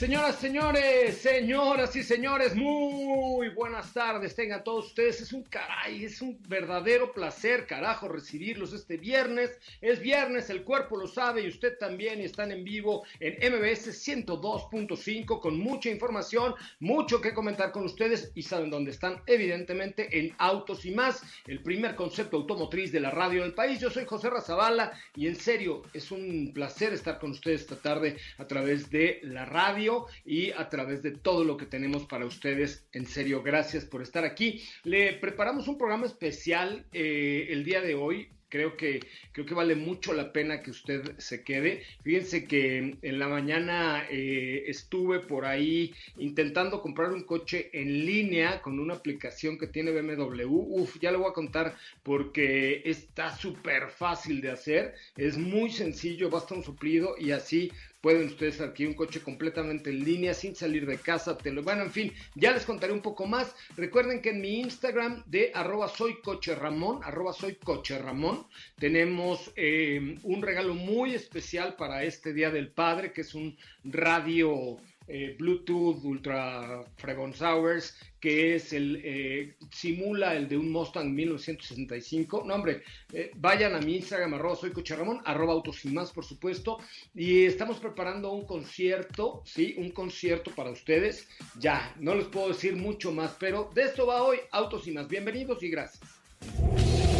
Señoras, señores, señoras y señores, muy buenas tardes. Tengan todos ustedes. Es un caray, es un verdadero placer, carajo, recibirlos este viernes. Es viernes, el cuerpo lo sabe y usted también. Y están en vivo en MBS 102.5 con mucha información, mucho que comentar con ustedes. Y saben dónde están, evidentemente, en Autos y más, el primer concepto automotriz de la radio del país. Yo soy José Razabala y en serio, es un placer estar con ustedes esta tarde a través de la radio y a través de todo lo que tenemos para ustedes. En serio, gracias por estar aquí. Le preparamos un programa especial eh, el día de hoy creo que, creo que vale mucho la pena que usted se quede. Fíjense que en la mañana eh, estuve por ahí intentando comprar un coche en línea con una aplicación que tiene BMW. Uf, ya le voy a contar porque está súper fácil de hacer. Es muy sencillo, basta un suplido y así pueden ustedes adquirir un coche completamente en línea sin salir de casa, te lo bueno, en fin, ya les contaré un poco más. Recuerden que en mi Instagram de arroba soy coche Ramón, arroba soy coche Ramón, tenemos eh, un regalo muy especial para este Día del Padre, que es un radio eh, Bluetooth Ultra Fregon Hours, que es el, eh, simula el de un Mustang 1965. No, hombre, eh, vayan a mi Instagram, arroba soy Coche Ramón, arroba autos y más, por supuesto. Y estamos preparando un concierto, sí, un concierto para ustedes. Ya, no les puedo decir mucho más, pero de esto va hoy, autos y más. Bienvenidos y gracias.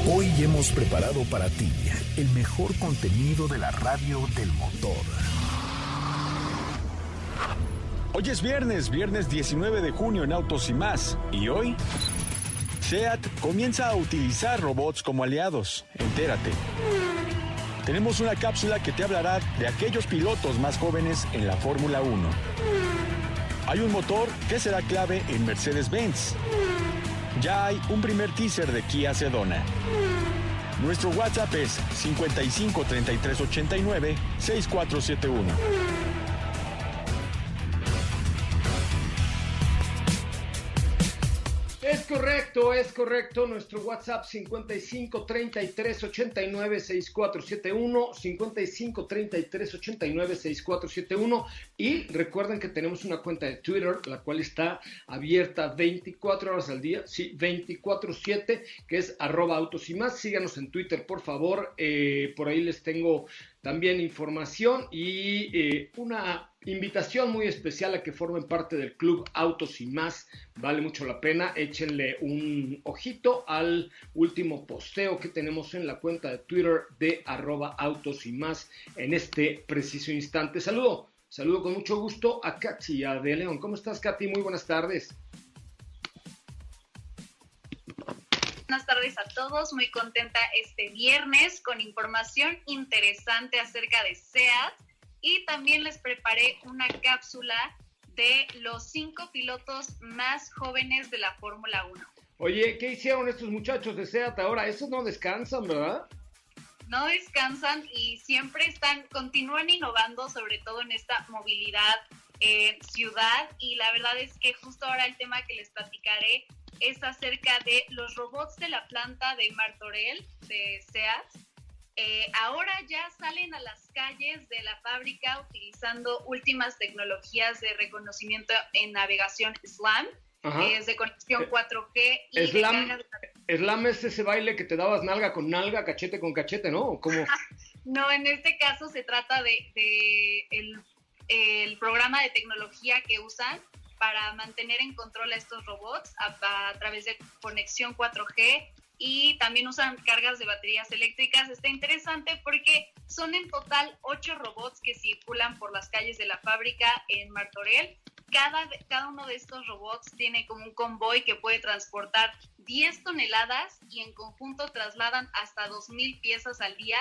Hoy hemos preparado para ti el mejor contenido de la radio del motor. Hoy es viernes, viernes 19 de junio en Autos y más. ¿Y hoy? SEAT comienza a utilizar robots como aliados. Entérate. Tenemos una cápsula que te hablará de aquellos pilotos más jóvenes en la Fórmula 1. Hay un motor que será clave en Mercedes-Benz. Ya hay un primer teaser de Kia Sedona. Nuestro WhatsApp es 55 33 89 6471. Correcto, es correcto. Nuestro WhatsApp 55 33 89 6471, 55 33 89 6471. Y recuerden que tenemos una cuenta de Twitter, la cual está abierta 24 horas al día, sí, 24-7, que es arroba autos y más. Síganos en Twitter, por favor. Eh, por ahí les tengo también información y eh, una invitación muy especial a que formen parte del club Autos y más. Vale mucho la pena. Échenle un ojito al último posteo que tenemos en la cuenta de Twitter de arroba autos y más en este preciso instante. Saludo, saludo con mucho gusto a Katia de León. ¿Cómo estás, Katy? Muy buenas tardes. Tardes a todos. Muy contenta este viernes con información interesante acerca de SEAT y también les preparé una cápsula de los cinco pilotos más jóvenes de la Fórmula 1. Oye, ¿qué hicieron estos muchachos de SEAT ahora? Esos no descansan, ¿verdad? No descansan y siempre están, continúan innovando, sobre todo en esta movilidad eh, ciudad y la verdad es que justo ahora el tema que les platicaré es acerca de los robots de la planta de Martorell, de SEAT. Eh, ahora ya salen a las calles de la fábrica utilizando últimas tecnologías de reconocimiento en navegación SLAM, que es de conexión 4G. Eh, y Slam, Slam es ese baile que te dabas nalga con nalga, cachete con cachete, ¿no? no, en este caso se trata de, de el, el programa de tecnología que usan para mantener en control a estos robots a, través de conexión 4G y también usan cargas de baterías eléctricas. Está interesante porque son en total ocho robots que circulan por las calles de la fábrica en Martorell. Cada, cada uno de estos robots tiene como un convoy que puede transportar 10 toneladas y en conjunto trasladan hasta 2.000 piezas al día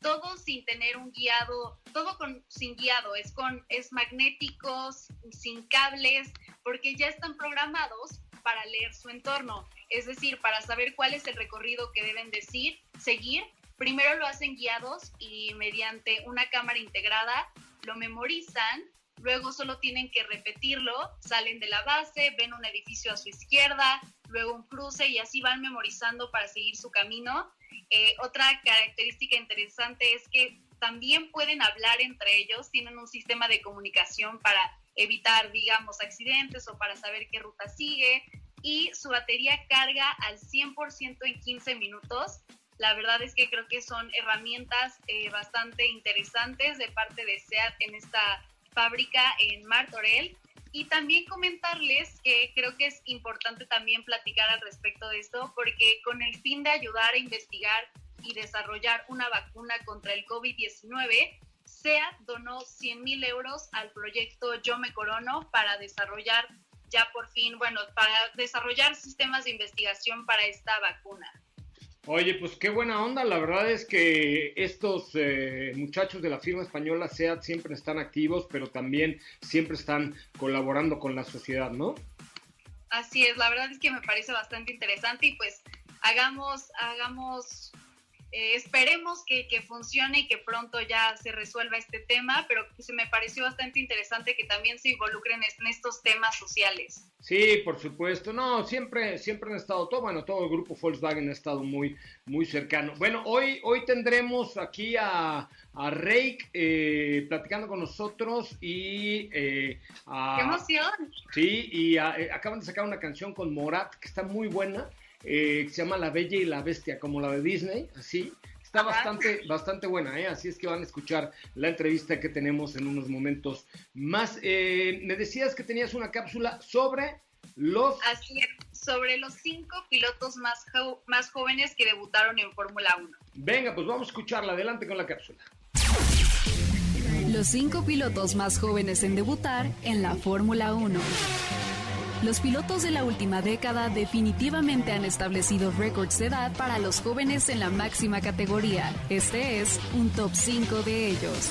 todo sin tener un guiado, todo sin guiado, es con, es magnéticos, sin cables, porque ya están programados para leer su entorno, es decir, para saber cuál es el recorrido que deben decir, seguir. Primero lo hacen guiados y mediante una cámara integrada lo memorizan, luego solo tienen que repetirlo, salen de la base, ven un edificio a su izquierda, luego un cruce y así van memorizando para seguir su camino eh, otra característica interesante es que también pueden hablar entre ellos, tienen un sistema de comunicación para evitar, digamos, accidentes o para saber qué ruta sigue y su batería carga al 100% en 15 minutos. La verdad es que creo que son herramientas eh, bastante interesantes de parte de SEAT en esta fábrica en Martorell y también comentarles que creo que es importante también platicar al respecto de esto, porque con el fin de ayudar a investigar y desarrollar una vacuna contra el COVID-19, SEAT donó 100 mil euros al proyecto Yo Me Corono para desarrollar ya por fin, bueno, para desarrollar sistemas de investigación para esta vacuna. Oye, pues qué buena onda. La verdad es que estos eh, muchachos de la firma española SEAT siempre están activos, pero también siempre están colaborando con la sociedad, ¿no? Así es, la verdad es que me parece bastante interesante y pues hagamos, hagamos eh, esperemos que, funcione y que pronto ya se resuelva este tema, pero se me pareció bastante interesante que también se involucren en estos temas sociales. Sí, por supuesto. No, siempre, siempre han estado todo, bueno, todo el grupo Volkswagen ha estado muy, muy cercano. Bueno, hoy, hoy tendremos aquí a, a Reik eh, platicando con nosotros y eh, ¡Qué emoción! Sí, y acaban de sacar una canción con Morat que está muy buena. Eh, se llama La Bella y la Bestia, como la de Disney, así. Está bastante, bastante buena, ¿eh? así es que van a escuchar la entrevista que tenemos en unos momentos más. Eh, me decías que tenías una cápsula sobre los... Así es, sobre los cinco pilotos más, más jóvenes que debutaron en Fórmula 1. Venga, pues vamos a escucharla. Adelante con la cápsula. Los cinco pilotos más jóvenes en debutar en la Fórmula 1. Los pilotos de la última década definitivamente han establecido récords de edad para los jóvenes en la máxima categoría. Este es un top 5 de ellos.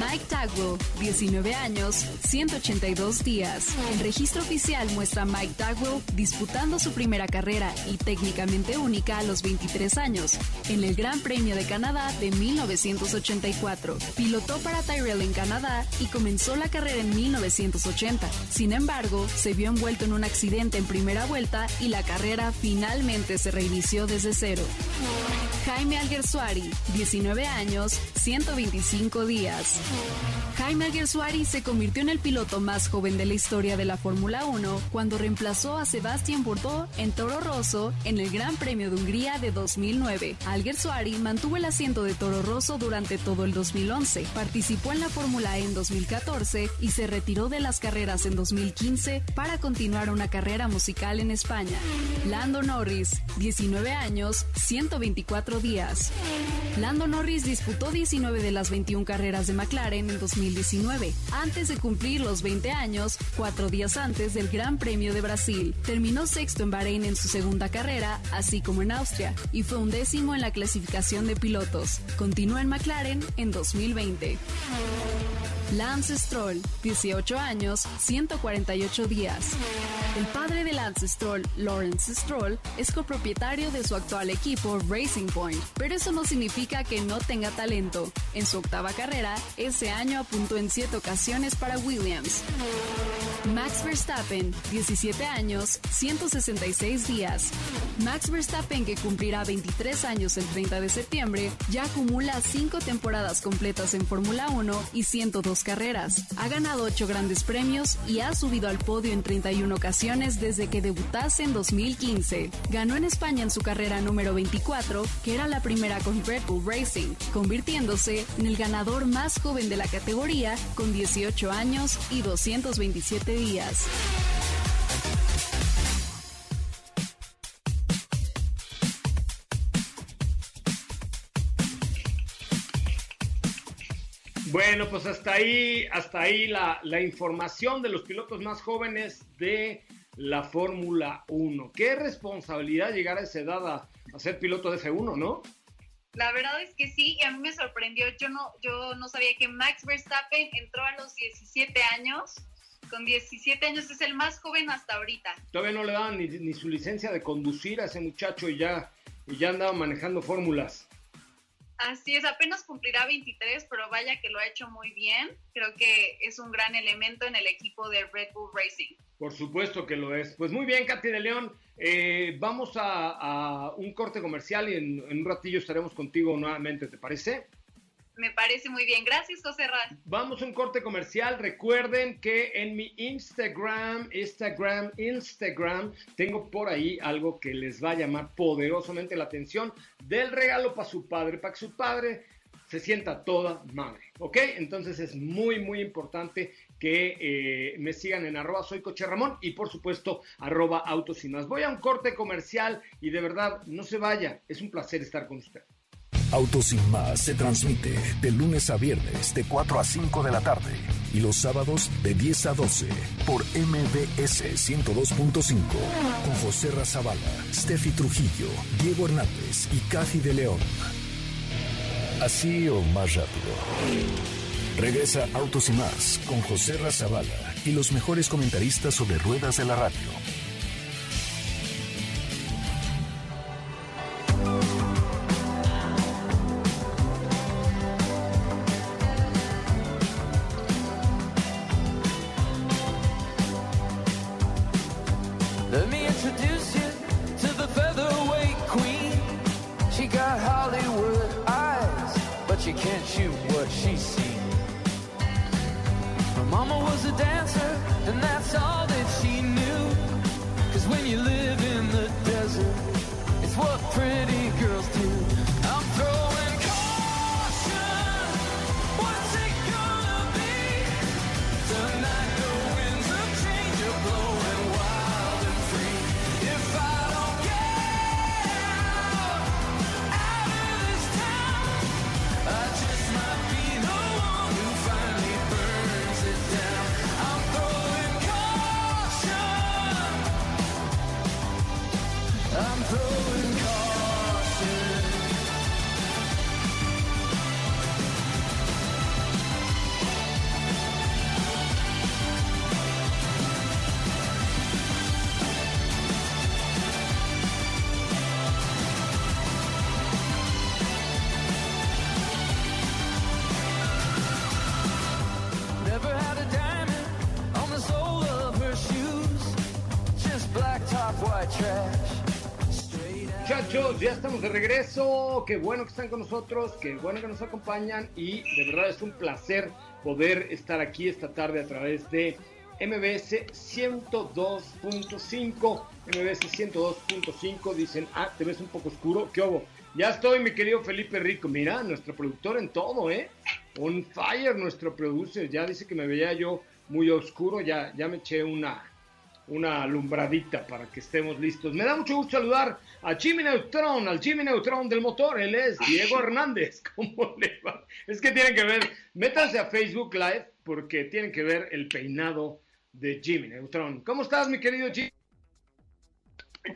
Mike Tagwell, 19 años, 182 días. El registro oficial muestra a Mike Tagwell disputando su primera carrera y técnicamente única a los 23 años en el Gran Premio de Canadá de 1984. Pilotó para Tyrell en Canadá y comenzó la carrera en 1980. Sin embargo, se vio envuelto en un accidente en primera vuelta y la carrera finalmente se reinició desde cero. Jaime Alguersuari, 19 años, 125 días. Jaime Alguersuari se convirtió en el piloto más joven de la historia de la Fórmula 1 cuando reemplazó a Sebastián Bourdais en Toro Rosso en el Gran Premio de Hungría de 2009. Alguersuari mantuvo el asiento de Toro Rosso durante todo el 2011, participó en la Fórmula E en 2014 y se retiró de las carreras en 2015 para continuar una carrera musical en España. Lando Norris, 19 años, 124 días. Lando Norris disputó 19 de las 21 carreras de McLaren en 2019, antes de cumplir los 20 años, cuatro días antes del Gran Premio de Brasil. Terminó sexto en Bahrein en su segunda carrera, así como en Austria, y fue un décimo en la clasificación de pilotos. Continúa en McLaren en 2020. Lance Stroll, 18 años, 148 días. El padre de Lance Stroll, Lawrence Stroll, es copropietario de su actual equipo Racing Point, pero eso no significa que no tenga talento. En su octava carrera, ese año apuntó en siete ocasiones para Williams. Max Verstappen, 17 años, 166 días. Max Verstappen, que cumplirá 23 años el 30 de septiembre, ya acumula 5 temporadas completas en Fórmula 1 y 102 carreras. Ha ganado 8 grandes premios y ha subido al podio en 31 ocasiones desde que debutase en 2015. Ganó en España en su carrera número 24, que era la primera con Red Bull Racing, convirtiéndose en el ganador más joven de la categoría con 18 años y 227 días. Bueno, pues hasta ahí, hasta ahí la, la información de los pilotos más jóvenes de la Fórmula 1. Qué responsabilidad llegar a esa edad a, a, ser piloto de F1, ¿no? La verdad es que sí, y a mí me sorprendió. Yo no, yo no sabía que Max Verstappen entró a los 17 años con 17 años es el más joven hasta ahorita. Todavía no le daban ni, ni su licencia de conducir a ese muchacho y ya, y ya andaba manejando fórmulas. Así es, apenas cumplirá 23, pero vaya que lo ha hecho muy bien. Creo que es un gran elemento en el equipo de Red Bull Racing. Por supuesto que lo es. Pues muy bien, Katy de León. Eh, vamos a, un corte comercial y en, en un ratillo estaremos contigo nuevamente, ¿te parece? Me parece muy bien. Gracias, José Raz. Vamos a un corte comercial. Recuerden que en mi Instagram, Instagram, Instagram, tengo por ahí algo que les va a llamar poderosamente la atención del regalo para su padre, para que su padre se sienta toda madre. ¿Ok? Entonces es muy, muy importante que eh, me sigan en arroba soy coche Ramón y por supuesto arroba autos y más. Voy a un corte comercial y de verdad no se vaya. Es un placer estar con usted. Autos sin más se transmite de lunes a viernes de 4 a 5 de la tarde y los sábados de 10 a 12 por MBS 102.5 con José Razabala, Steffi Trujillo, Diego Hernández y Cathy de León. Así o más rápido. Regresa Autos y más con José Razabala y los mejores comentaristas sobre ruedas de la radio. Muchachos, ya estamos de regreso. Qué bueno que están con nosotros, qué bueno que nos acompañan y de verdad es un placer poder estar aquí esta tarde a través de MBS 102.5. MBS 102.5 dicen, ah, te ves un poco oscuro. ¿Qué hubo? Ya estoy, mi querido Felipe Rico. Mira, nuestro productor en todo, ¿eh? On fire, nuestro producer. Ya dice que me veía yo muy oscuro. Ya, ya me eché una, una alumbradita para que estemos listos. Me da mucho gusto saludar a Jimmy Neutron, al Jimmy Neutron del motor. Él es Diego Hernández. ¿Cómo le va? Es que tienen que ver, métanse a Facebook Live porque tienen que ver el peinado de Jimmy Neutron. ¿Cómo estás, mi querido Jimmy?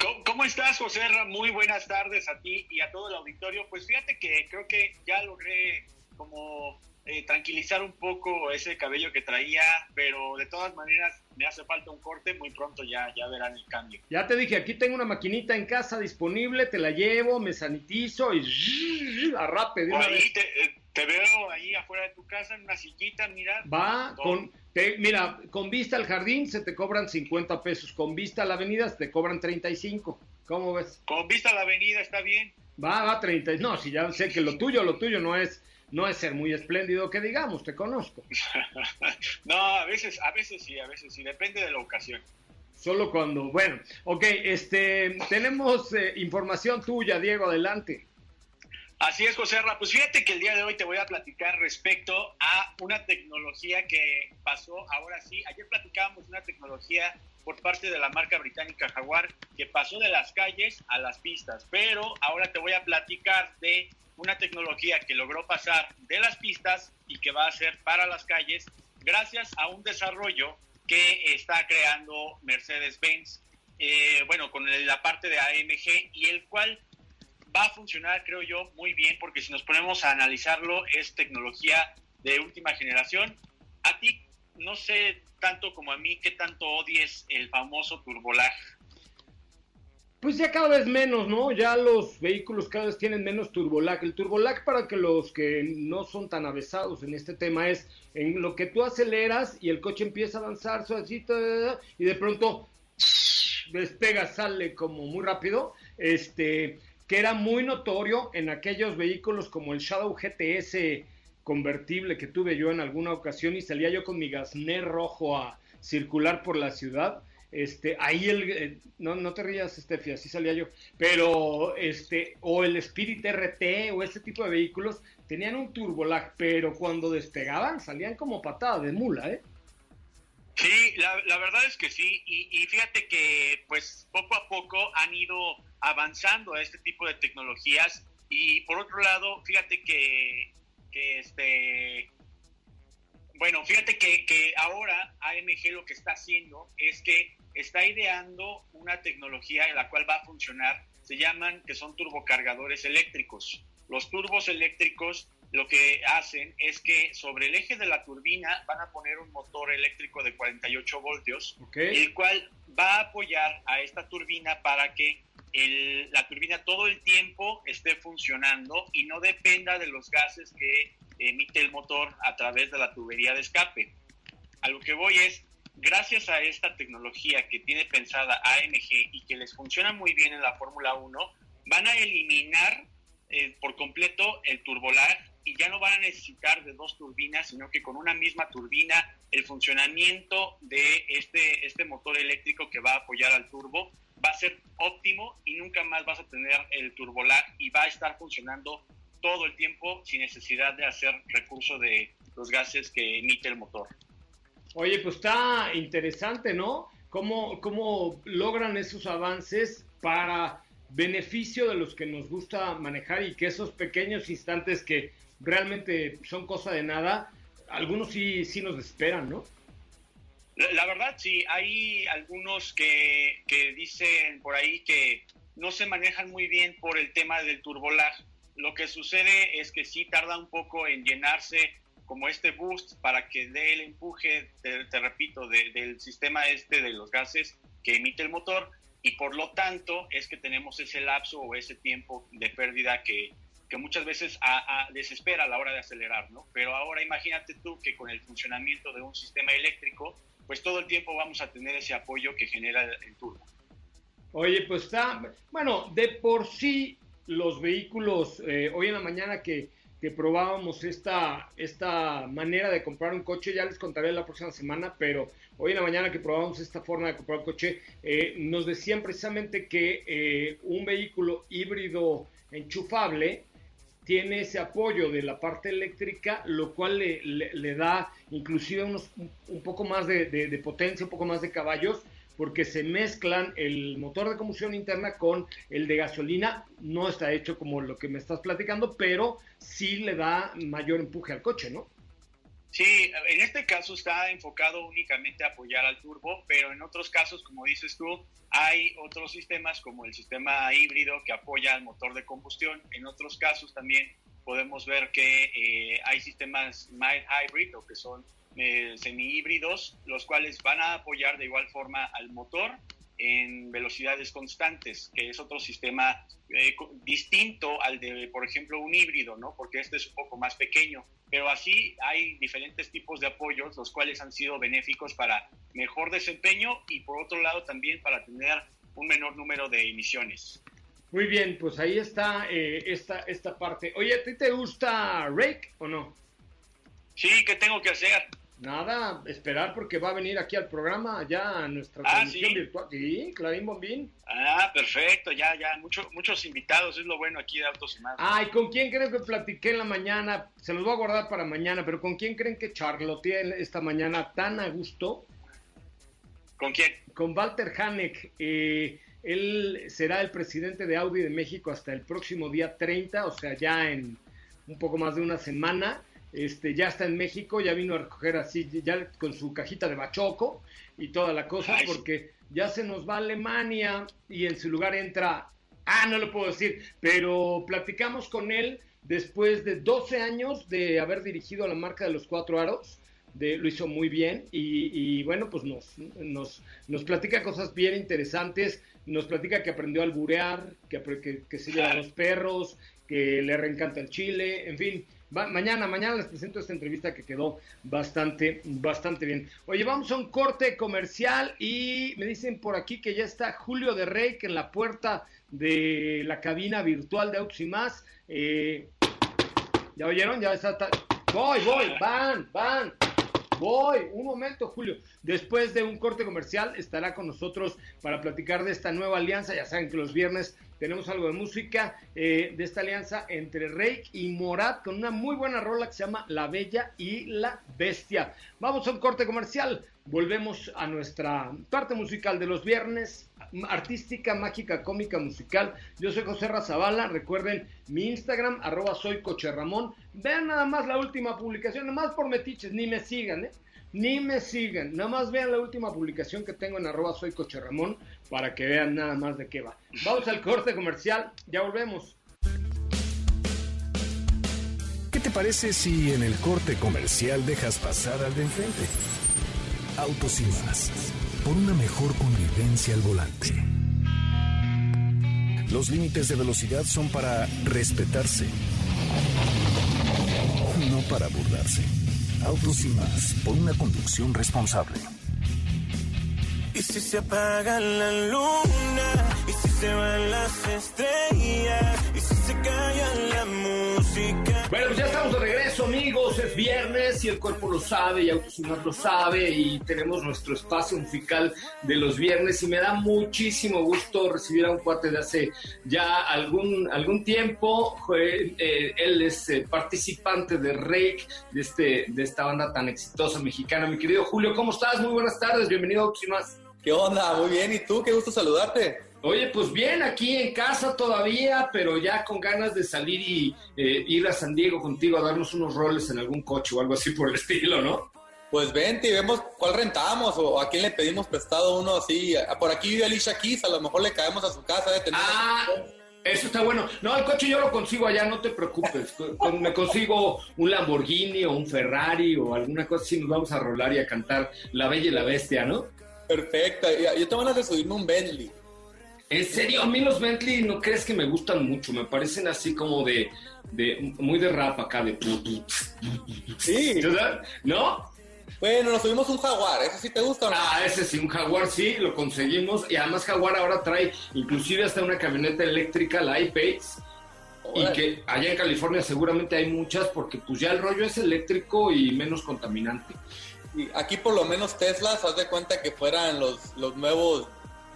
¿Cómo, cómo estás, José? Muy buenas tardes a ti y a todo el auditorio. Pues fíjate que creo que ya logré como eh, tranquilizar un poco ese cabello que traía, pero de todas maneras me hace falta un corte, muy pronto ya, ya verán el cambio. Ya te dije, aquí tengo una maquinita en casa disponible, te la llevo, me sanitizo y la rape de una Ahí vez. te, eh, te veo ahí afuera de tu casa en una sillita, mira. Va con, te- mira, con vista al jardín se te cobran 50 pesos, con vista a la avenida se te cobran 35. ¿Cómo ves? Con vista a la avenida, está bien. Va, va 30. No, si ya sé que lo tuyo, lo tuyo no es no es ser muy espléndido que digamos, te conozco. no, a veces, a veces sí, a veces sí, depende de la ocasión. Solo cuando, bueno, ok, este, tenemos eh, información tuya, Diego, adelante. Así es, José Ra. Pues fíjate que el día de hoy te voy a platicar respecto a una tecnología que pasó, ahora sí, ayer platicábamos una tecnología por parte de la marca británica Jaguar que pasó de las calles a las pistas, pero ahora te voy a platicar de una tecnología que logró pasar de las pistas y que va a ser para las calles gracias a un desarrollo que está creando Mercedes-Benz, eh, bueno, con la parte de AMG y el cual va a funcionar, creo yo, muy bien, porque si nos ponemos a analizarlo, es tecnología de última generación. A ti, no sé tanto como a mí, qué tanto odies el famoso turbolag. Pues ya cada vez menos, ¿no? Ya los vehículos cada vez tienen menos turbolag. El turbolag, para que los que no son tan avesados en este tema, es en lo que tú aceleras y el coche empieza a avanzar suavecito y de pronto despega, sale como muy rápido. Este, que era muy notorio en aquellos vehículos como el Shadow GTS convertible que tuve yo en alguna ocasión y salía yo con mi gasné rojo a circular por la ciudad. Este, ahí el, eh, no, no te rías, Steffi, así salía yo, pero este, o el Spirit RT o ese tipo de vehículos tenían un turbolag, pero cuando despegaban salían como patada de mula, ¿eh? Sí, la, la verdad es que sí, y, y fíjate que pues poco a poco han ido avanzando a este tipo de tecnologías y por otro lado, fíjate que, que este, bueno, fíjate que, que ahora AMG lo que está haciendo es que está ideando una tecnología en la cual va a funcionar, se llaman que son turbocargadores eléctricos. Los turbos eléctricos lo que hacen es que sobre el eje de la turbina van a poner un motor eléctrico de 48 voltios, Okay. el cual va a apoyar a esta turbina para que el- la turbina todo el tiempo esté funcionando y no dependa de los gases que emite el motor a través de la tubería de escape. A lo que voy es, gracias a esta tecnología que tiene pensada AMG y que les funciona muy bien en la Fórmula 1, van a eliminar eh, por completo el turbolag y ya no van a necesitar de dos turbinas, sino que con una misma turbina el funcionamiento de este, este motor eléctrico que va a apoyar al turbo va a ser óptimo y nunca más vas a tener el turbolag y va a estar funcionando todo el tiempo sin necesidad de hacer recurso de los gases que emite el motor. Oye, pues está interesante, ¿no? ¿Cómo, cómo logran esos avances para beneficio de los que nos gusta manejar y que esos pequeños instantes que realmente son cosa de nada, algunos sí, sí nos esperan, ¿no? La, la verdad, sí, hay algunos que, que dicen por ahí que no se manejan muy bien por el tema del turbolag. Lo que sucede es que sí tarda un poco en llenarse como este boost para que dé el empuje, te, te repito, de- del sistema este de los gases que emite el motor y por lo tanto es que tenemos ese lapso o ese tiempo de pérdida que, que muchas veces a- a- desespera a la hora de acelerar, ¿no? Pero ahora imagínate tú que con el funcionamiento de un sistema eléctrico, pues todo el tiempo vamos a tener ese apoyo que genera el, el turbo. Oye, pues está, bueno, de por sí los vehículos, eh, hoy en la mañana que, que probábamos esta, esta manera de comprar un coche, ya les contaré la próxima semana, pero hoy en la mañana que probábamos esta forma de comprar un coche, eh, nos decían precisamente que eh, un vehículo híbrido enchufable tiene ese apoyo de la parte eléctrica, lo cual le, le- da inclusive unos, un, poco más de- de potencia, un poco más de caballos, porque se mezclan el motor de combustión interna con el de gasolina. No está hecho como lo que me estás platicando, pero sí le da mayor empuje al coche, ¿no? Sí, en este caso está enfocado únicamente a apoyar al turbo, pero en otros casos, como dices tú, hay otros sistemas como el sistema híbrido que apoya al motor de combustión. En otros casos también podemos ver que eh, hay sistemas mild hybrid o que son eh, semi-híbridos, los cuales van a apoyar de igual forma al motor en velocidades constantes, que es otro sistema eh, distinto al de, por ejemplo, un híbrido, ¿no? Porque este es un poco más pequeño. Pero así hay diferentes tipos de apoyos, los cuales han sido benéficos para mejor desempeño y por otro lado también para tener un menor número de emisiones. Muy bien, pues ahí está eh, esta, esta parte. Oye, ¿a ti te gusta Rake o no? Sí, ¿qué tengo que hacer? Nada, esperar porque va a venir aquí al programa, ya a nuestra Ah, transmisión ¿sí? virtual. Sí, Clarín Bombín. Ah, perfecto, ya, ya, mucho, muchos invitados, es lo bueno aquí de Autos y más. Ay, ¿con quién creen que platiqué en la mañana? Se los voy a guardar para mañana, pero ¿con quién creen que charloteé esta mañana tan a gusto? ¿Con quién? Con Walter Hanek. Eh, él será el presidente de Audi de México hasta el próximo día 30, o sea, ya en un poco más de una semana. Este, ya está en México, ya vino a recoger así, ya con su cajita de bachoco y toda la cosa, porque ya se nos va a Alemania y en su lugar entra, ah, no lo puedo decir, pero platicamos con él después de 12 años de haber dirigido a la marca de los cuatro aros, de, lo hizo muy bien y, y bueno, pues nos, nos, nos platica cosas bien interesantes, nos platica que aprendió a alburear, que, que se lleva a los perros, que le reencanta el chile, en fin. Va- mañana, mañana les presento esta entrevista que quedó bastante, bastante bien. Oye, vamos a un corte comercial y me dicen por aquí que ya está Julio de Rey que en la puerta de la cabina virtual de Autos. Eh, ¿Ya oyeron? Ya está. Voy, voy, van, van. Voy, un momento, Julio. Después de un corte comercial estará con nosotros para platicar de esta nueva alianza. Ya saben que los viernes tenemos algo de música eh, de esta alianza entre Reik y Morat con una muy buena rola que se llama La Bella y la Bestia. Vamos a un corte comercial. Volvemos a nuestra parte musical de los viernes, artística, mágica, cómica, musical. Yo soy José Razabala. Recuerden mi Instagram, arroba soy. Vean nada más la última publicación, nada más por metiches, ni me sigan, ¿eh? Ni me sigan, nada más vean la última publicación que tengo en arroba soy Coche Ramón para que vean nada más de qué va. Vamos al corte comercial, ya volvemos. ¿Qué te parece si en el corte comercial dejas pasar al de enfrente? Autos y más. Por una mejor convivencia al volante. Los límites de velocidad son para respetarse, no para burlarse. Autos y más. Por una conducción responsable. Y si se apaga la luna, y si se van las estrellas, y si se calla la música. Bueno, pues ya estamos de regreso, Es viernes y el cuerpo lo sabe y Autos y Más lo sabe. Y tenemos nuestro espacio musical de los viernes. Y me da muchísimo gusto recibir a un cuate de hace ya algún, algún tiempo. Eh, él es eh, participante de Rake, de, este, de esta banda tan exitosa mexicana. Mi querido Julio, ¿cómo estás? Muy buenas tardes. Bienvenido a Autos y Más. ¿Qué onda? Muy bien, ¿y tú? Qué gusto saludarte. Oye, pues bien, aquí en casa todavía, pero ya con ganas de salir y eh, ir a San Diego contigo a darnos unos roles en algún coche o algo así por el estilo, ¿no? Pues vente y vemos cuál rentamos o a quién le pedimos prestado uno así. Por aquí vive Alicia Keys, a lo mejor le caemos a su casa de tener. Ah, eso está bueno. No, el coche yo lo consigo allá, no te preocupes. Me consigo un Lamborghini o un Ferrari o alguna cosa así, nos vamos a rolar y a cantar La Bella y la Bestia, ¿no? Perfecto. Yo tengo ganas de subirme un Bentley. En serio, a mí los Bentley no crees que me gustan mucho, me parecen así como de, de muy de rap acá, de... Sí. ¿No? Bueno, nos subimos un Jaguar, ¿eso sí te gusta o no? Ah, ese sí, un Jaguar sí, lo conseguimos. Y además Jaguar ahora trae inclusive hasta una camioneta eléctrica, la I-Pace. Y que allá en California seguramente hay muchas porque pues ya el rollo es eléctrico y menos contaminante. Y aquí por lo menos Teslas, haz de cuenta que fueran los, los nuevos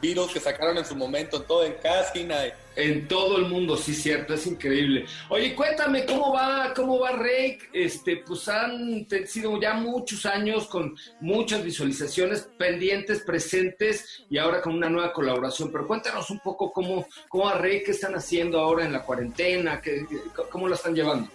virus que sacaron en su momento, en todo en Casquina. y- En todo el mundo, sí, cierto, es increíble. Oye, cuéntame cómo va, cómo va Rake. Este, pues han sido ya muchos años con muchas visualizaciones pendientes, presentes y ahora con una nueva colaboración. Pero cuéntanos un poco cómo, cómo va Rake, qué están haciendo ahora en la cuarentena, qué, cómo la están llevando.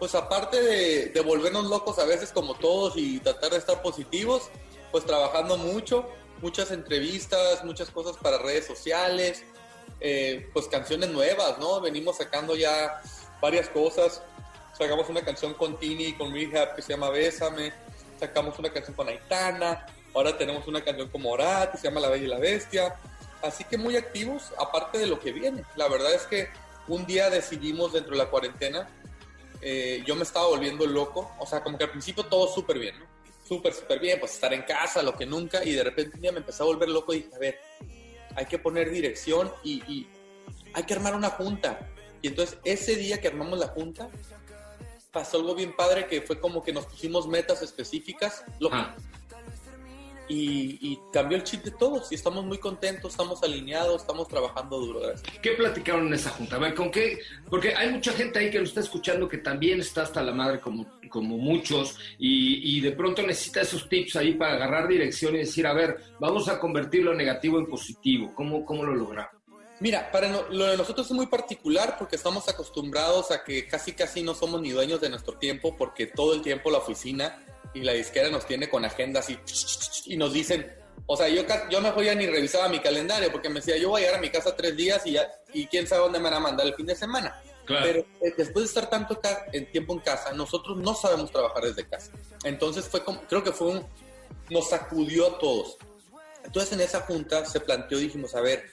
Pues aparte de, de volvernos locos a veces como todos y tratar de estar positivos, pues trabajando mucho, muchas entrevistas, muchas cosas para redes sociales, eh, pues canciones nuevas, ¿no? Venimos sacando ya varias cosas. sacamos una canción con Tini y con Rehab que se llama Bésame, sacamos una canción con Aitana, ahora tenemos una canción con Morat que se llama La Bella y la Bestia, así que muy activos, aparte de lo que viene. La verdad es que un día decidimos dentro de la cuarentena, eh, yo me estaba volviendo loco, o sea, como que al principio todo súper bien, ¿no? Súper, súper bien, pues estar en casa, lo que nunca, y de repente un día me empecé a volver loco y dije, a ver, hay que poner dirección y, y hay que armar una junta. Y entonces ese día que armamos la junta, pasó algo bien padre que fue como que nos pusimos metas específicas lo- Ajá. Y, y cambió el chip de todos y estamos muy contentos, estamos alineados, estamos trabajando duro. gracias. ¿Qué platicaron en esa junta? A ver, ¿con qué? Porque hay mucha gente ahí que lo está escuchando que también está hasta la madre como, como muchos y, y de pronto necesita esos tips ahí para agarrar dirección y decir, a ver, vamos a convertir lo negativo en positivo. ¿Cómo, cómo lo logramos? Mira, para no- lo de nosotros es muy particular porque estamos acostumbrados a que casi casi no somos ni dueños de nuestro tiempo porque todo el tiempo la oficina y la disquera nos tiene con agendas y, y nos dicen, o sea, yo, yo mejor ya ni revisaba mi calendario porque me decía, yo voy a llegar a mi casa tres días y, ya, y quién sabe dónde me van a mandar el fin de semana. Claro. Pero eh, después de estar tanto en tiempo en casa, nosotros no sabemos trabajar desde casa. Entonces fue como, creo que fue un, nos sacudió a todos. Entonces en esa junta se planteó, dijimos, a ver,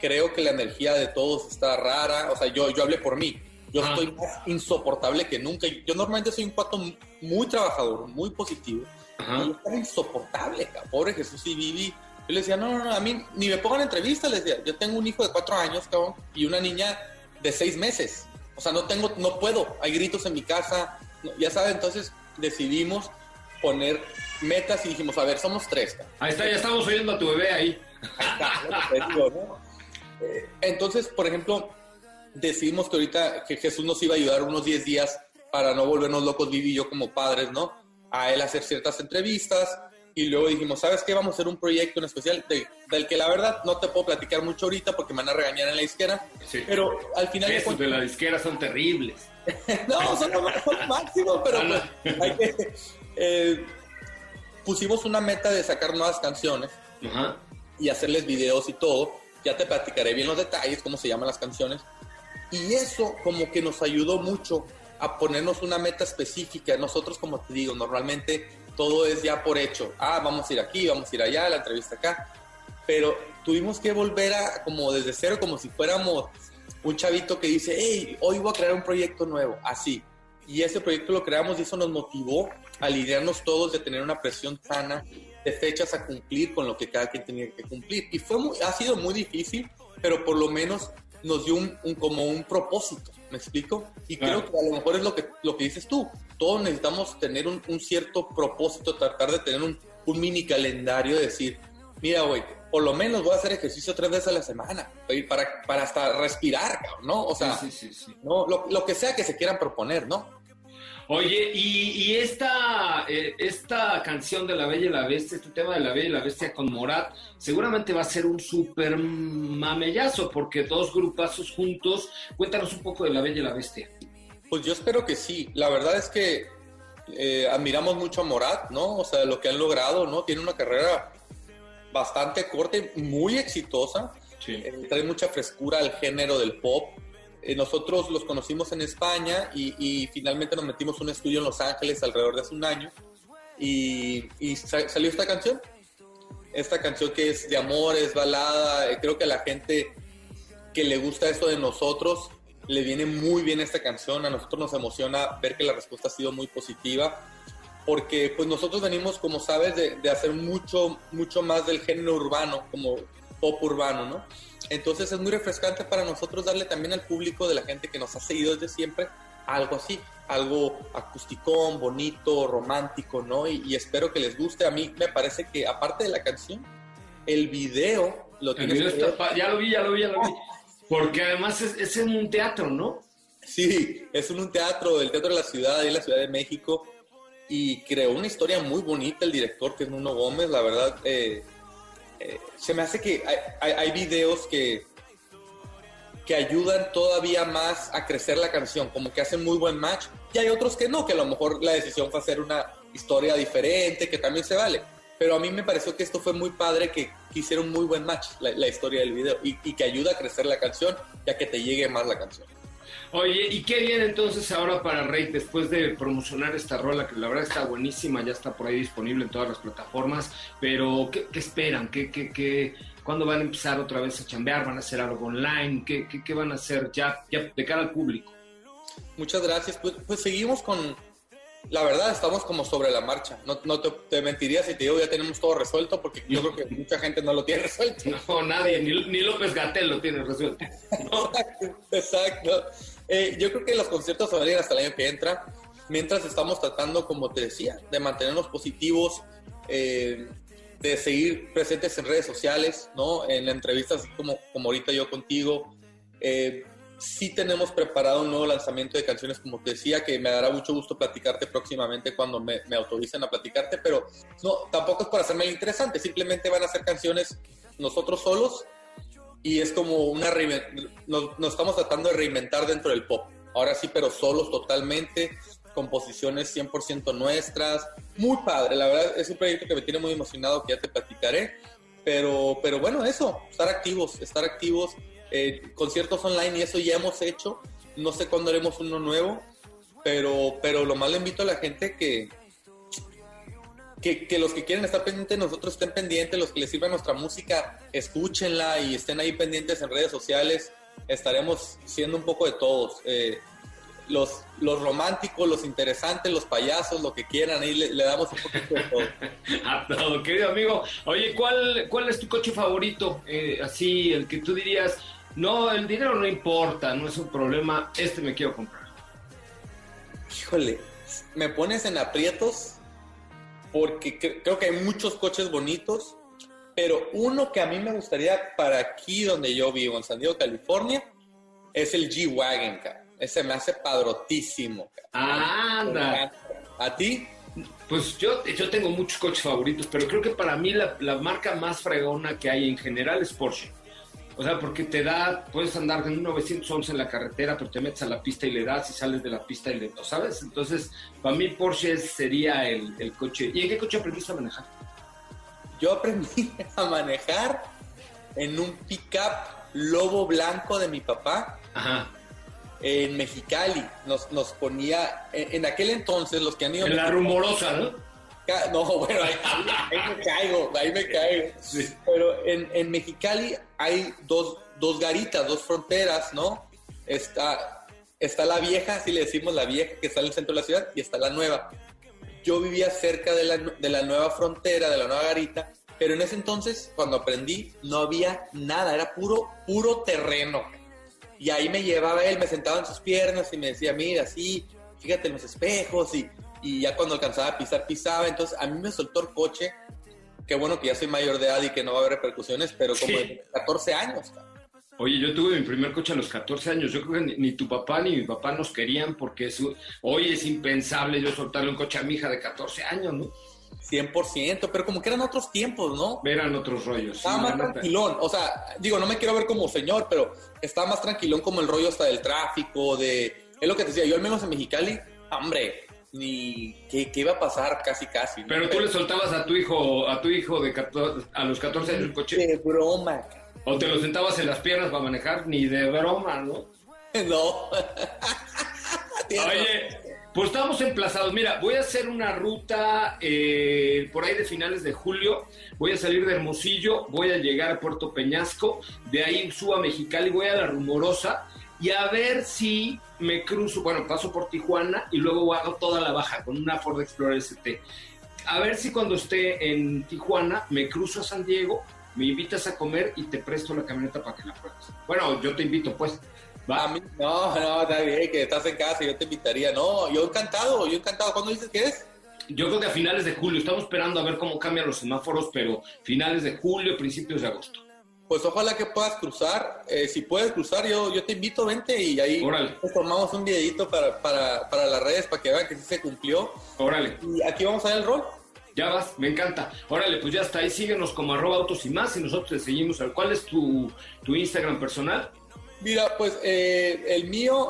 creo que la energía de todos está rara. O sea, yo, yo hablé por mí. Yo estoy más insoportable que nunca. Yo normalmente soy un pato muy trabajador, muy positivo. Ajá. Y yo estaba insoportable, cabrón. Pobre Jesús y Vivi. Yo le decía, no, no, no, a mí ni me pongan entrevistas. Les decía, yo tengo un hijo de cuatro años, cabrón, y una niña de seis meses. O sea, no tengo, no puedo. Hay gritos en mi casa. No, ya sabes, entonces decidimos poner metas y dijimos, a ver, somos tres, cabrón. Ahí está, ya estamos oyendo a tu bebé ahí. Ahí está. Eh, Entonces, por ejemplo, decidimos que ahorita que Jesús nos iba a ayudar unos 10 días para no volvernos locos, Vivi y yo como padres, ¿no? A él hacer ciertas entrevistas y luego dijimos, ¿sabes qué? Vamos a hacer un proyecto en especial de- del que la verdad no te puedo platicar mucho ahorita porque me van a regañar en la disquera, Sí. pero al final de Esos cuentas- de la disquera son terribles. no, son lo, máximo, pero Ah, pues, hay que- eh, pusimos una meta de sacar nuevas canciones y hacerles videos y todo. Ya te platicaré bien los detalles, cómo se llaman las canciones. Y eso como que nos ayudó mucho a ponernos una meta específica. Nosotros, como te digo, normalmente todo es ya por hecho. Ah, vamos a ir aquí, vamos a ir allá, la entrevista acá. Pero tuvimos que volver a como desde cero, como si fuéramos un chavito que dice, hey, hoy voy a crear un proyecto nuevo, así. Y ese proyecto lo creamos y eso nos motivó a alinearnos todos de tener una presión sana de fechas a cumplir con lo que cada quien tenía que cumplir. Y fue muy- ha sido muy difícil, pero por lo menos nos dio un, un- como un propósito, ¿me explico? Y Claro. creo que a lo mejor es lo que, lo que dices tú. Todos necesitamos tener un, un cierto propósito, tratar de tener un, un mini calendario, de decir, mira, güey, por lo menos voy a hacer ejercicio tres veces a la semana, para, para, hasta respirar, ¿no? O sea, Sí, sí, sí, sí. no, lo, lo que sea que se quieran proponer, ¿no? Oye, y, y esta, eh, esta canción de La Bella y la Bestia, este tema de La Bella y la Bestia con Morat, seguramente va a ser un súper mamellazo, porque dos grupazos juntos. Cuéntanos un poco de La Bella y la Bestia. Pues yo espero que sí. La verdad es que eh, admiramos mucho a Morat, ¿no? O sea, lo que han logrado, ¿no? Tiene una carrera bastante corta y muy exitosa. Eh, trae mucha frescura al género del pop. Eh, nosotros los conocimos en España y, finalmente nos metimos un estudio en Los Ángeles alrededor de hace un año y, y sa- salió esta canción. Esta canción que es de amor, es balada. eh, creo que a la gente que le gusta esto de nosotros le viene muy bien esta canción. A nosotros nos emociona ver que la respuesta ha sido muy positiva porque pues nosotros venimos, como sabes, de, de hacer mucho, mucho más del género urbano, como pop urbano, ¿no? Entonces es muy refrescante para nosotros darle también al público de la gente que nos ha seguido desde siempre algo así, algo acusticón, bonito, romántico, ¿no? Y, y espero que les guste. A mí me parece que aparte de la canción, el video lo El tienes video está ya lo vi, ya lo vi, ya lo vi. Porque además es, es en un teatro, ¿no? Sí, es en un teatro, el Teatro de la Ciudad, ahí en la Ciudad de México, y creó una historia muy bonita el director, que es Nuno Gómez, la verdad, eh, se me hace que hay, hay- videos que, que ayudan todavía más a crecer la canción, como que hacen muy buen match, y hay otros que no, que a lo mejor la decisión fue hacer una historia diferente, que también se vale. Pero a mí me pareció que esto fue muy padre, que, hicieron muy buen match la, historia del video y, y que ayuda a crecer la canción y a que te llegue más la canción. Oye, ¿y qué viene entonces ahora para Rey después de promocionar esta rola que la verdad está buenísima, ya está por ahí disponible en todas las plataformas, pero ¿qué, qué esperan? ¿Qué, qué, qué, ¿Cuándo van a empezar otra vez a chambear? ¿Van a hacer algo online? ¿Qué, qué, qué van a hacer ya, ya de cara al público? Muchas gracias. Pues, pues seguimos con, la verdad, estamos como sobre la marcha. No, no te, te mentiría si te digo ya tenemos todo resuelto, porque yo creo que mucha gente no lo tiene resuelto. No, nadie, ni, ni López Gatel lo tiene resuelto. ¿no? Exacto. Eh, yo creo que los conciertos se van a ir hasta el año que entra, mientras estamos tratando, como te decía, de mantenernos positivos, eh, de seguir presentes en redes sociales, ¿no? En entrevistas como, como ahorita yo contigo. Eh, sí tenemos preparado un nuevo lanzamiento de canciones, como te decía, que me dará mucho gusto platicarte próximamente cuando me, me autoricen a platicarte, pero no, tampoco es por hacerme interesante, simplemente van a ser canciones nosotros solos y es como una nos, nos estamos tratando de reinventar dentro del pop. Ahora sí, pero solos totalmente, composiciones 100% nuestras. Muy padre, la verdad es un proyecto que me tiene muy emocionado, que ya te platicaré. Pero, pero bueno, eso, estar activos, estar activos. Eh, conciertos online y eso ya hemos hecho. No sé cuándo haremos uno nuevo, pero, pero lo más le invito a la gente que, que, los que quieren estar pendientes nosotros estén pendientes, los que les sirva nuestra música, escúchenla y estén ahí pendientes en redes sociales. Estaremos siendo un poco de todos. eh, los, los románticos, los interesantes, los payasos, lo que quieran, ahí le, le damos un poquito de todo. A todo, querido amigo. Oye, ¿cuál, cuál es tu coche favorito? Eh, así, el que tú dirías, no, el dinero no importa, no es un problema, este me quiero comprar. Híjole, me pones en aprietos porque cre- creo que hay muchos coches bonitos, pero uno que a mí me gustaría para aquí donde yo vivo, en San Diego, California, es el G-Wagon. Ese me hace padrotísimo. cara. Anda. ¿A ti? Pues yo, yo tengo muchos coches favoritos, pero creo que para mí la, la marca más fregona que hay en general es Porsche. O sea, porque te da, puedes andar en un 911 en la carretera, pero te metes a la pista y le das y sales de la pista y le das, ¿sabes? Entonces, para mí Porsche sería el, el coche. ¿Y en qué coche aprendiste a manejar? Yo aprendí a manejar en un pickup lobo blanco de mi papá. Ajá. En Mexicali nos, nos ponía, en, en aquel entonces los que han ido... En la rumorosa, ¿no? No, bueno, ahí, ahí me caigo, ahí me caigo. Pero en, en Mexicali hay dos, dos garitas, dos fronteras, ¿no? Está, está la vieja, así le decimos la vieja, que está en el centro de la ciudad, y está la nueva. Yo vivía cerca de la, de la nueva frontera, de la nueva garita, pero en ese entonces, cuando aprendí, no había nada, era puro, puro terreno. Y ahí me llevaba él, me sentaba en sus piernas y me decía, mira, sí, fíjate en los espejos y, y ya cuando alcanzaba a pisar, pisaba. Entonces a mí me soltó el coche. Qué bueno que ya soy mayor de edad y que no va a haber repercusiones, pero como Sí. de 14 años. Oye, yo tuve mi primer coche a los 14 años. Yo creo que ni, ni tu papá ni mi papá nos querían porque hoy es impensable yo soltarle un coche a mi hija de 14 años, ¿no? 100%, pero como que eran otros tiempos, ¿no? Eran otros rollos. sí, Estaba más tranquilón, o sea, digo, no me quiero ver como señor, pero estaba más tranquilón como el rollo hasta del tráfico, de... Es lo que te decía, yo al menos en Mexicali, hombre, ni... ¿Qué, qué iba a pasar? Casi, casi. ¿no? Pero tú le soltabas a tu hijo, a tu hijo de 14 a los 14 años el coche. De broma. O te lo sentabas en las piernas para manejar, ni de broma, ¿no? No. Oye, pues estamos emplazados. Mira, voy a hacer una ruta eh, por ahí de finales de julio. Voy a salir de Hermosillo, voy a llegar a Puerto Peñasco, de ahí subo a Mexicali, voy a La Rumorosa y a ver si me cruzo, bueno, paso por Tijuana y luego hago toda la baja con una Ford Explorer ST. A ver si cuando esté en Tijuana me cruzo a San Diego, me invitas a comer y te presto la camioneta para que la pruebes. Bueno, yo te invito, pues. ¿va? A mí, no, no, está bien, que estás en casa, yo te invitaría. No, yo encantado, yo encantado. ¿Cuándo dices que es? Yo creo que a finales de julio, estamos esperando a ver cómo cambian los semáforos, pero finales de julio, principios de agosto. Pues ojalá que puedas cruzar. Eh, si puedes cruzar, yo, yo te invito, vente y ahí Órale. tomamos un videito para, para, para las redes para que vean que sí se cumplió. Órale, Y aquí vamos a ver el rol. ya vas, me encanta. Órale, pues ya está ahí, síguenos como arroba autos y más y nosotros te seguimos. ¿Cuál es tu, tu Instagram personal? Mira, pues eh, el mío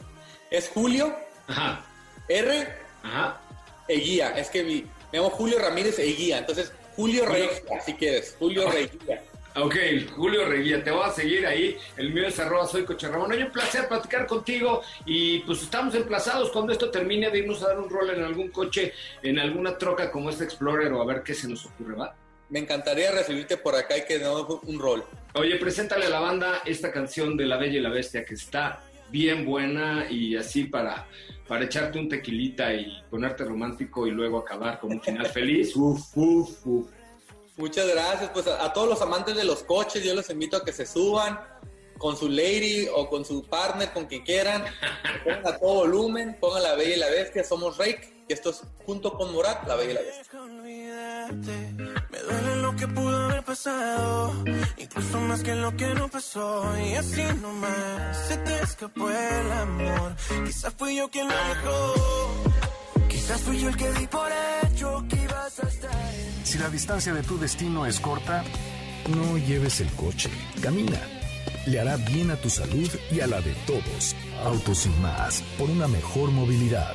es Julio Ajá, R. ajá. Eguía. Es que mi, me llamo Julio Ramírez Eguía. Entonces, Julio Julio- Reguía, si quieres. Julio Reguía. Ok, Julio Reguía, te voy a seguir ahí. El mío es arroba soy Coche Ramón. Oye, un placer platicar contigo y pues estamos emplazados cuando esto termine de irnos a dar un rol en algún coche, en alguna troca como este Explorer o a ver qué se nos ocurre, ¿va? Me encantaría recibirte por acá y que demos un rol. Oye, preséntale a la banda esta canción de La Bella y la Bestia que está bien buena y así para, para echarte un tequilita y ponerte romántico y luego acabar con un final feliz. Uf, uf, uf. Muchas gracias. Pues a, a todos los amantes de los coches, yo los invito a que se suban con su lady o con su partner, con quien quieran. Pongan a todo volumen, pongan La Bella y la Bestia. Somos Rake y esto es junto con Morat, La Bella y la Bestia. Me duele lo que pudo haber pasado, incluso más que lo que no pasó. Y así nomás se te escapó el amor. Quizás fui yo quien lo dejó, quizás fui yo el que di por hecho que ibas a estar. Si la distancia de tu destino es corta, no lleves el coche, camina. Le hará bien a tu salud y a la de todos. Autos y más, por una mejor movilidad.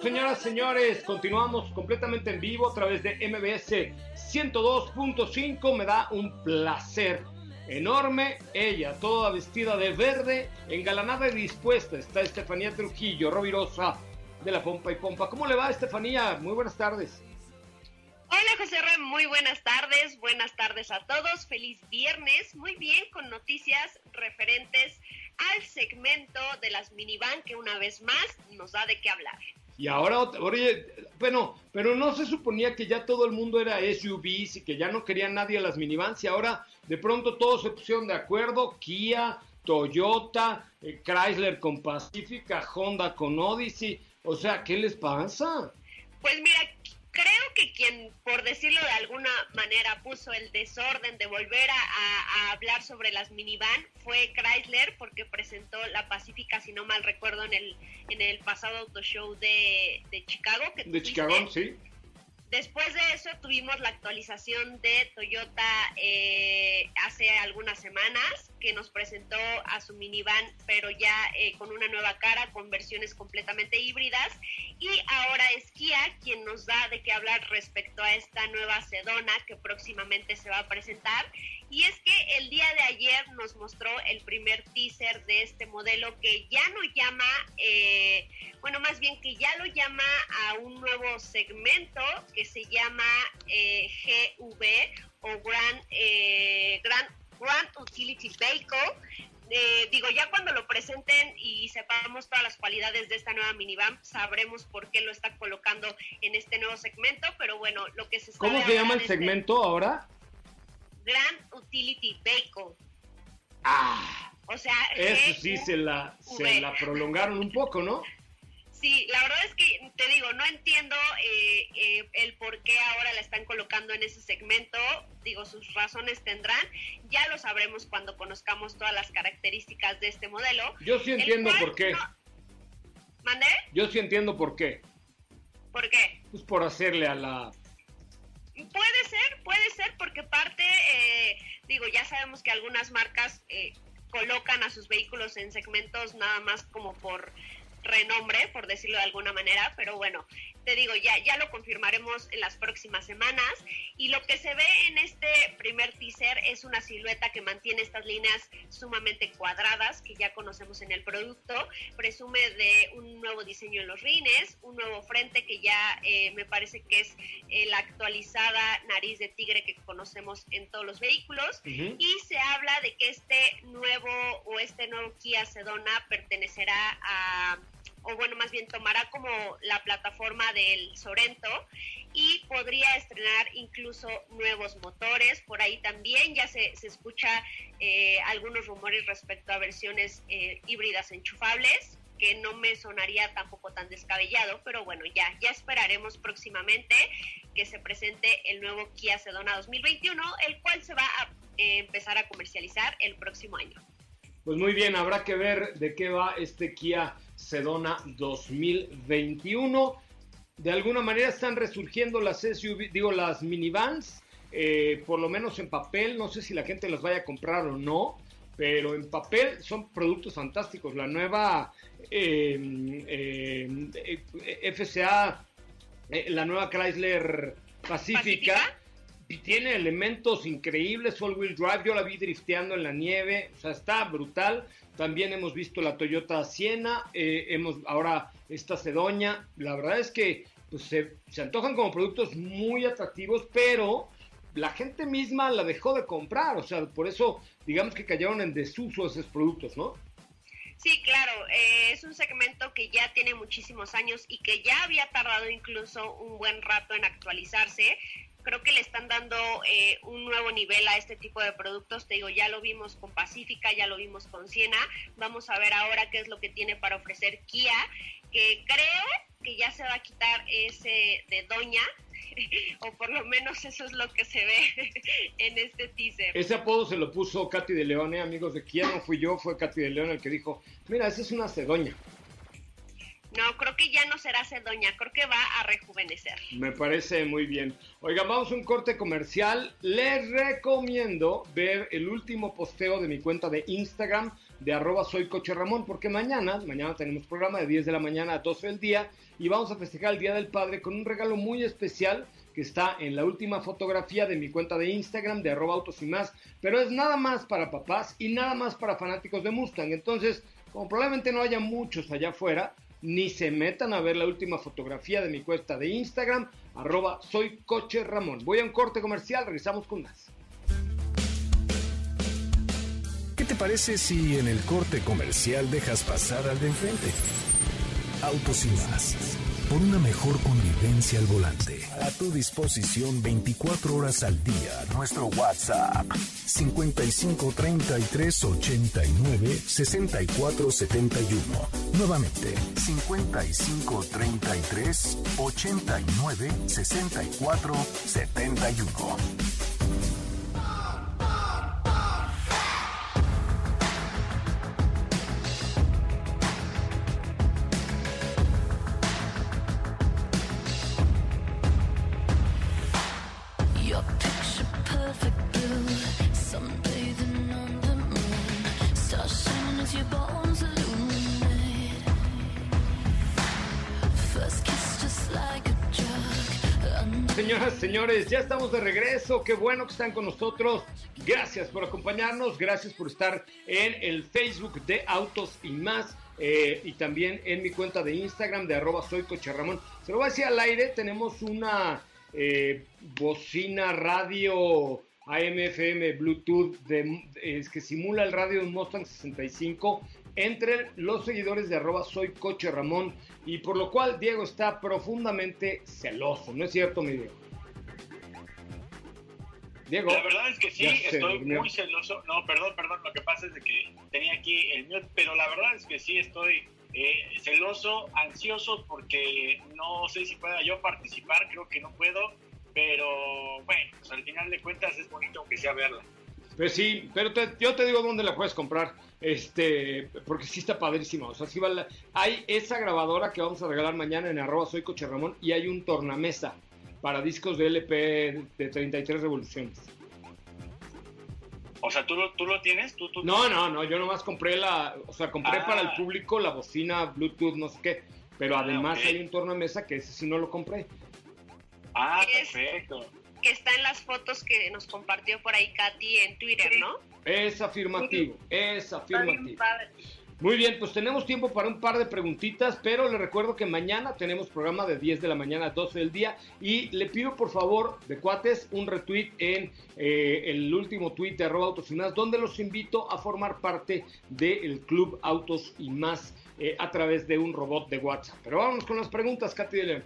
Señoras, señores, continuamos completamente en vivo a través de MBS 102.5. Me da un placer enorme. Ella, toda vestida de verde, engalanada y dispuesta. Está Estefanía Trujillo, Rovirosa de la Pompa y Pompa. ¿Cómo le va, Estefanía? Muy buenas tardes. Hola José Ram, muy buenas tardes, buenas tardes a todos, feliz viernes, muy bien con noticias referentes al segmento de las minivan que una vez más nos da de qué hablar. Y ahora, oye, bueno, pero no se suponía que ya todo el mundo era SUVs y que ya no quería nadie las minivans y ahora de pronto todos se pusieron de acuerdo, Kia, Toyota, eh, Chrysler con Pacifica, Honda con Odyssey, o sea, ¿qué les pasa? Pues mira, creo que quien, por decirlo de alguna manera, puso el desorden de volver a, a- a hablar sobre las minivan fue Chrysler, porque presentó la Pacífica, si no mal recuerdo, en el, en el pasado auto show de, de Chicago. Que De. Chicago, sí. Después de eso tuvimos la actualización de Toyota eh, hace algunas semanas que nos presentó a su minivan pero ya eh, con una nueva cara, con versiones completamente híbridas. Y ahora es Kia quien nos da de qué hablar respecto a esta nueva Sedona que próximamente se va a presentar. Y es que el día de ayer nos mostró el primer teaser de este modelo que ya no llama, eh, bueno, más bien que ya lo llama a un nuevo segmento que se llama eh, GV o Grand, eh, Grand, Grand Utility Vehicle. Eh, digo, ya cuando lo presenten y sepamos todas las cualidades de esta nueva minivan, sabremos por qué lo está colocando en este nuevo segmento, pero bueno, lo que se sabe ¿Cómo se llama el este segmento ahora? Grand Utility Vehicle. Ah, O sea, eso sí se la, se la prolongaron un poco, ¿no? Sí, la verdad es que te digo, no entiendo eh, eh, el por qué ahora la están colocando en ese segmento. Digo, sus razones tendrán. Ya lo sabremos cuando conozcamos todas las características de este modelo. Yo sí entiendo por qué. no- ¿Mandé? Yo sí entiendo por qué. ¿Por qué? Pues por hacerle a la... Puede ser, puede ser, porque parte, eh, digo, ya sabemos que algunas marcas eh, colocan a sus vehículos en segmentos nada más como por renombre, por decirlo de alguna manera, pero bueno, te digo, ya, ya lo confirmaremos en las próximas semanas. Y lo que se ve en este primer teaser es una silueta que mantiene estas líneas sumamente cuadradas que ya conocemos en el producto. Presume de un nuevo diseño en los rines, un nuevo frente que ya eh, me parece que es eh, la actualizada nariz de tigre que conocemos en todos los vehículos. Y se habla de que este nuevo o este nuevo Kia Sedona pertenecerá a o bueno, más bien tomará como la plataforma del Sorento y podría estrenar incluso nuevos motores. Por ahí también ya se, se escucha eh, algunos rumores respecto a versiones eh, híbridas enchufables que no me sonaría tampoco tan descabellado, pero bueno, ya, ya esperaremos próximamente que se presente el nuevo Kia Sedona 2021, el cual se va a eh, empezar a comercializar el próximo año. Pues muy bien, habrá que ver de qué va este Kia Sedona 2021. De alguna manera están resurgiendo las SUV, digo, las minivans, eh, por lo menos en papel. No sé si la gente las vaya a comprar o no, pero en papel son productos fantásticos. La nueva eh, eh, eh, FCA, eh, la nueva Chrysler Pacífica y tiene elementos increíbles, all wheel drive, yo la vi drifteando en la nieve, o sea, está brutal. También hemos visto la Toyota Siena, eh, hemos ahora esta Cedoña. La verdad es que pues, se, se antojan como productos muy atractivos, pero la gente misma la dejó de comprar, o sea, por eso digamos que cayeron en desuso esos productos, ¿no? Sí, claro, eh, es un segmento que ya tiene muchísimos años y que ya había tardado incluso un buen rato en actualizarse. Creo que le están dando eh, un nuevo nivel a este tipo de productos. Te digo, ya lo vimos con Pacífica, ya lo vimos con Siena. Vamos a ver ahora qué es lo que tiene para ofrecer Kia, que creo que ya se va a quitar ese de Doña, o por lo menos eso es lo que se ve en este teaser. Ese apodo se lo puso Katy de León, ¿eh? amigos de Kia, no fui yo, fue Katy de León el que dijo, mira, esa es una cedoña. No, creo que ya no será Cedoña, creo que va a rejuvenecer. Me parece muy bien. Oigan, vamos a un corte comercial. Les recomiendo ver el último posteo de mi cuenta de Instagram de arroba soy coche Ramón, porque mañana, mañana tenemos programa de 10 de la mañana a 12 del día y vamos a festejar el Día del Padre con un regalo muy especial que está en la última fotografía de mi cuenta de Instagram de arroba autos y más, pero es nada más para papás y nada más para fanáticos de Mustang. Entonces, como probablemente no haya muchos allá afuera, ni se metan a ver la última fotografía de mi cuenta de Instagram, arroba soy coche Ramón. Voy a un corte comercial, regresamos con más. ¿Qué te parece si en el corte comercial dejas pasar al de enfrente? Autos y más. Por una mejor convivencia al volante. A tu disposición 24 horas al día. Nuestro WhatsApp. 55 33 89 64 71. Nuevamente. 55 33 89 64 71. Ya estamos de regreso. Qué bueno que están con nosotros. Gracias por acompañarnos. Gracias por estar en el Facebook de Autos y más. eh, y también en mi cuenta de Instagram de arroba soy coche Ramón. Se lo voy a decir al aire. Tenemos una eh, bocina radio AM/FM Bluetooth que simula el radio de un Mustang 65 entre los seguidores de arroba soy coche Ramón y por lo cual Diego está profundamente celoso, ¿no es cierto, mi Diego? Diego. La verdad es que sí, estoy muy celoso. No, perdón, perdón, lo que pasa es de que tenía aquí el mute, pero la verdad es que sí estoy eh, celoso, ansioso, porque no sé si pueda yo participar, creo que no puedo, pero bueno, pues al final de cuentas es bonito aunque sea verla. Pues sí, pero te- yo te digo dónde la puedes comprar, este, porque sí está padrísima. O sea, sí vale- hay esa grabadora que vamos a regalar mañana en arroba soy coche Ramón y hay un tornamesa para discos de LP de 33 revoluciones. O sea, ¿tú lo, tú lo tienes? ¿Tú, tú, No, no, no, yo nomás compré la, o sea, compré Ah. para el público la bocina Bluetooth, no sé qué, Pero Ah, además hay un tornamesa que ese sí no lo compré. Ah, Es- perfecto. Que está en las fotos que nos compartió por ahí Katy en Twitter, ¿no? Es afirmativo, es Está bien afirmativo. padre. Muy bien, pues tenemos tiempo para un par de preguntitas, pero le recuerdo que mañana tenemos programa de 10 de la mañana a 12 del día y le pido por favor de cuates un retweet en eh, el último tweet de arroba autos y más, donde los invito a formar parte del club Autos y más eh, a través de un robot de WhatsApp. Pero vámonos con las preguntas, Katy de León.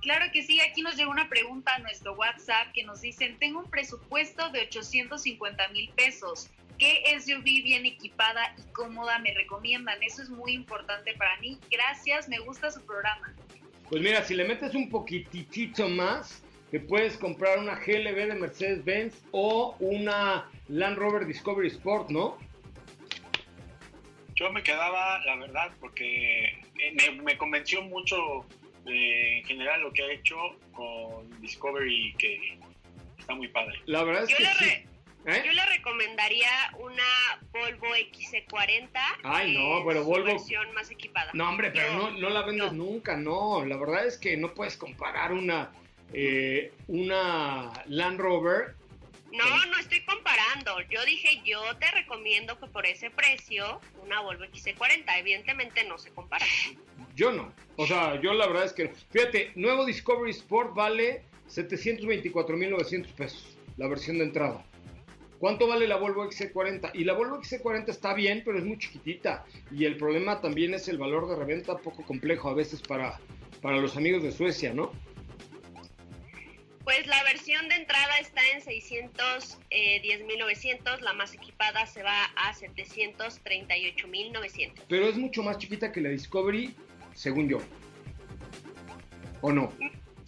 Claro que sí, aquí nos llegó una pregunta a nuestro WhatsApp que nos dicen, tengo un presupuesto de 850 mil pesos. ¿Qué SUV bien equipada y cómoda me recomiendan? Eso es muy importante para mí. Gracias, me gusta su programa. Pues mira, si le metes un poquitito más, te puedes comprar una GLB de Mercedes-Benz o una Land Rover Discovery Sport, ¿no? Yo me quedaba, la verdad, porque eh, me, me convenció mucho eh, en general lo que ha hecho con Discovery, que está muy padre. La verdad es Yo que sí. ¿Eh? yo le recomendaría una Volvo XC40. Ay, no, pero Volvo- versión más equipada. No, hombre, pero no, no la vendes yo- nunca, no. La verdad es que no puedes comparar una, eh, una Land Rover. No, no estoy comparando. Yo dije, yo te recomiendo que por ese precio, una Volvo XC40. Evidentemente no se compara. Yo no. O sea, yo la verdad es que no. Fíjate, nuevo Discovery Sport vale 724.900 pesos, la versión de entrada. ¿Cuánto vale la Volvo XC40? Y la Volvo XC40 está bien, pero es muy chiquitita. Y el problema también es el valor de reventa, poco complejo a veces para, para los amigos de Suecia, ¿no? Pues la versión de entrada está en 610.900, la más equipada se va a 738.900. Pero es mucho más chiquita que la Discovery, según yo. ¿O no?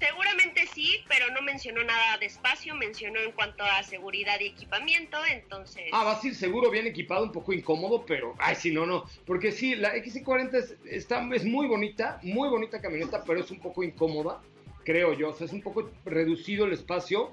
Seguramente sí, pero no mencionó nada de espacio, mencionó en cuanto a seguridad y equipamiento, entonces... Ah, vas a ir seguro, bien equipado, un poco incómodo, pero, ay, sí, no, no. Porque sí, la XC40 es, está, es muy bonita, muy bonita camioneta, pero es un poco incómoda, creo yo. O sea, es un poco reducido el espacio.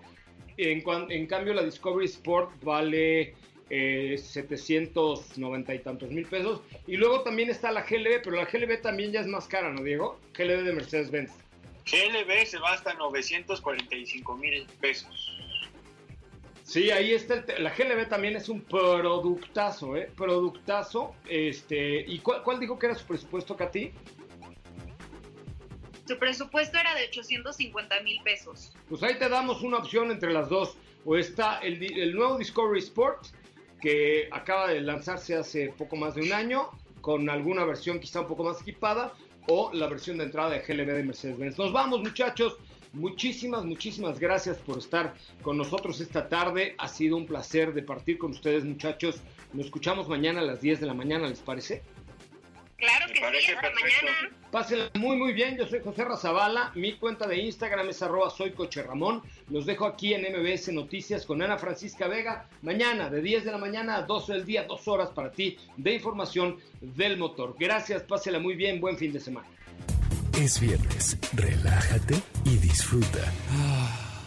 En, en cambio, la Discovery Sport vale eh, 790 y tantos mil pesos. Y luego también está la GLB, pero la GLB también ya es más cara, ¿no, Diego? GLB de Mercedes-Benz. GLB se va hasta 945 mil pesos. Sí, ahí está. el la GLB también es un productazo, ¿eh? Productazo. Este, ¿Y cuál, cuál dijo que era su presupuesto, Katy? Su presupuesto era de 850 mil pesos. Pues ahí te damos una opción entre las dos. O está el, di- el nuevo Discovery Sport, que acaba de lanzarse hace poco más de un año, con alguna versión quizá un poco más equipada, o la versión de entrada de GLB de Mercedes-Benz. Nos vamos, muchachos. Muchísimas, muchísimas gracias por estar con nosotros esta tarde. Ha sido un placer de partir con ustedes, muchachos. Nos escuchamos mañana a las 10 de la mañana, ¿les parece? Claro Me que sí, hasta perfecto. mañana. Pásenla muy muy bien, yo soy José Razabala, mi cuenta de Instagram es arroba soy Coche Ramón, los dejo aquí en MBS Noticias con Ana Francisca Vega, mañana de 10 de la mañana a 12 del día, dos horas para ti de información del motor. Gracias, pásela muy bien, buen fin de semana. Es viernes, relájate y disfruta.